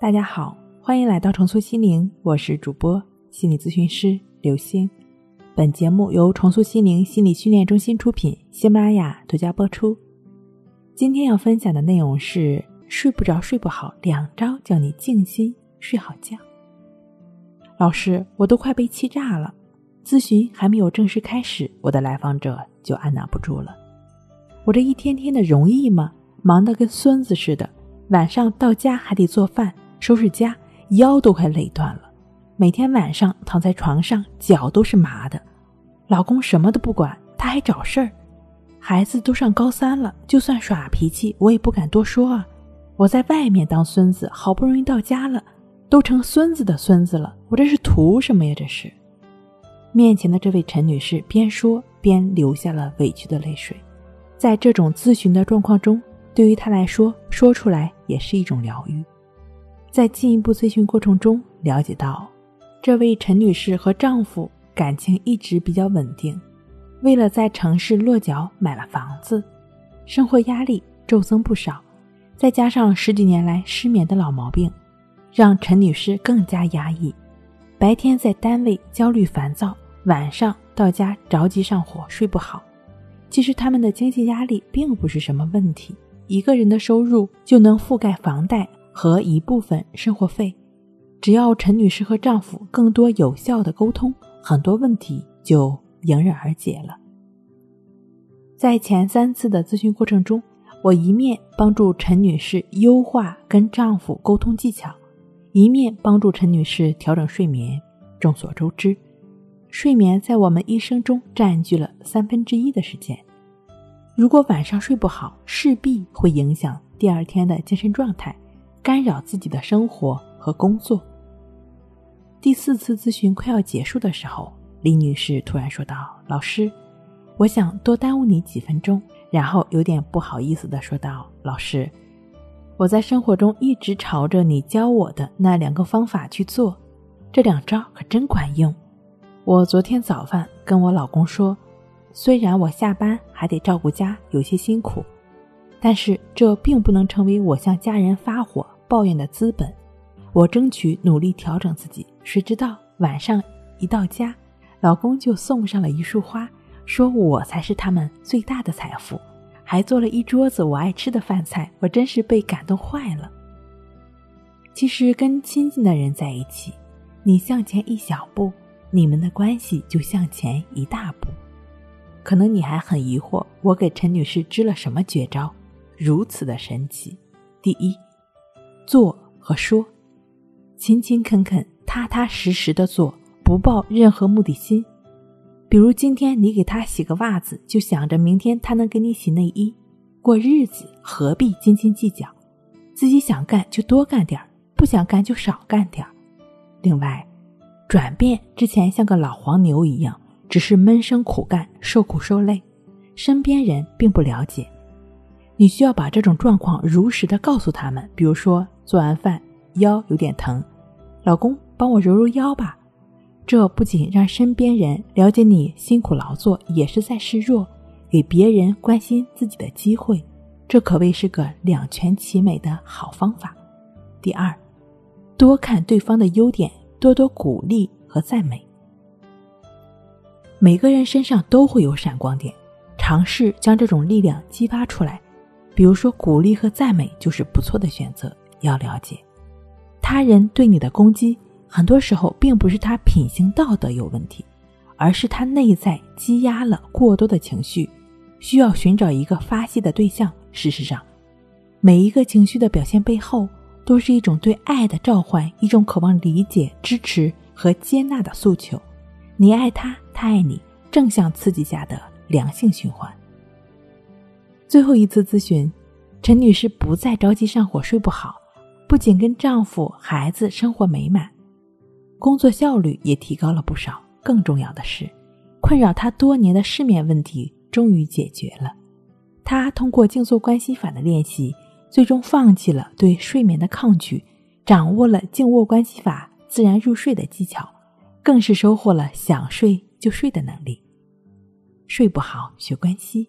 大家好，欢迎来到重塑心灵，我是主播心理咨询师刘星。本节目由重塑心灵心理训练中心出品，喜马拉雅独家播出。今天要分享的内容是睡不着、睡不好，两招教你静心睡好觉。老师，我都快被气炸了。咨询还没有正式开始，我的来访者就按捺不住了。我这一天天的容易吗？忙得跟孙子似的，晚上到家还得做饭。收拾家，腰都快累断了。每天晚上躺在床上，脚都是麻的。老公什么都不管，他还找事儿。孩子都上高三了，就算耍脾气，我也不敢多说啊。我在外面当孙子，好不容易到家了，都成孙子的孙子了。我这是图什么呀？这是。面前的这位陈女士边说边流下了委屈的泪水。在这种咨询的状况中，对于她来说，说出来也是一种疗愈。在进一步咨询过程中，了解到，这位陈女士和丈夫感情一直比较稳定，为了在城市落脚买了房子，生活压力骤增不少，再加上十几年来失眠的老毛病，让陈女士更加压抑。白天在单位焦虑烦躁，晚上到家着急上火，睡不好。其实他们的经济压力并不是什么问题，一个人的收入就能覆盖房贷。和一部分生活费，只要陈女士和丈夫更多有效的沟通，很多问题就迎刃而解了。在前三次的咨询过程中，我一面帮助陈女士优化跟丈夫沟通技巧，一面帮助陈女士调整睡眠。众所周知，睡眠在我们一生中占据了三分之一的时间。如果晚上睡不好，势必会影响第二天的精神状态。干扰自己的生活和工作。第四次咨询快要结束的时候，李女士突然说道：“老师，我想多耽误你几分钟。”然后有点不好意思的说道：“老师，我在生活中一直朝着你教我的那两个方法去做，这两招可真管用。我昨天早饭跟我老公说，虽然我下班还得照顾家，有些辛苦。”但是这并不能成为我向家人发火抱怨的资本。我争取努力调整自己，谁知道晚上一到家，老公就送上了一束花，说我才是他们最大的财富，还做了一桌子我爱吃的饭菜。我真是被感动坏了。其实跟亲近的人在一起，你向前一小步，你们的关系就向前一大步。可能你还很疑惑，我给陈女士支了什么绝招？如此的神奇。第一，做和说，勤勤恳恳、踏踏实实的做，不抱任何目的心。比如今天你给他洗个袜子，就想着明天他能给你洗内衣。过日子何必斤斤计较？自己想干就多干点儿，不想干就少干点儿。另外，转变之前像个老黄牛一样，只是闷声苦干、受苦受累，身边人并不了解。你需要把这种状况如实的告诉他们，比如说做完饭腰有点疼，老公帮我揉揉腰吧。这不仅让身边人了解你辛苦劳作，也是在示弱，给别人关心自己的机会。这可谓是个两全其美的好方法。第二，多看对方的优点，多多鼓励和赞美。每个人身上都会有闪光点，尝试将这种力量激发出来。比如说，鼓励和赞美就是不错的选择。要了解，他人对你的攻击，很多时候并不是他品行道德有问题，而是他内在积压了过多的情绪，需要寻找一个发泄的对象。事实上，每一个情绪的表现背后，都是一种对爱的召唤，一种渴望理解、支持和接纳的诉求。你爱他，他爱你，正向刺激下的良性循环。最后一次咨询，陈女士不再着急上火、睡不好，不仅跟丈夫、孩子生活美满，工作效率也提高了不少。更重要的是，困扰她多年的失眠问题终于解决了。她通过静坐关系法的练习，最终放弃了对睡眠的抗拒，掌握了静卧关系法自然入睡的技巧，更是收获了想睡就睡的能力。睡不好学关系。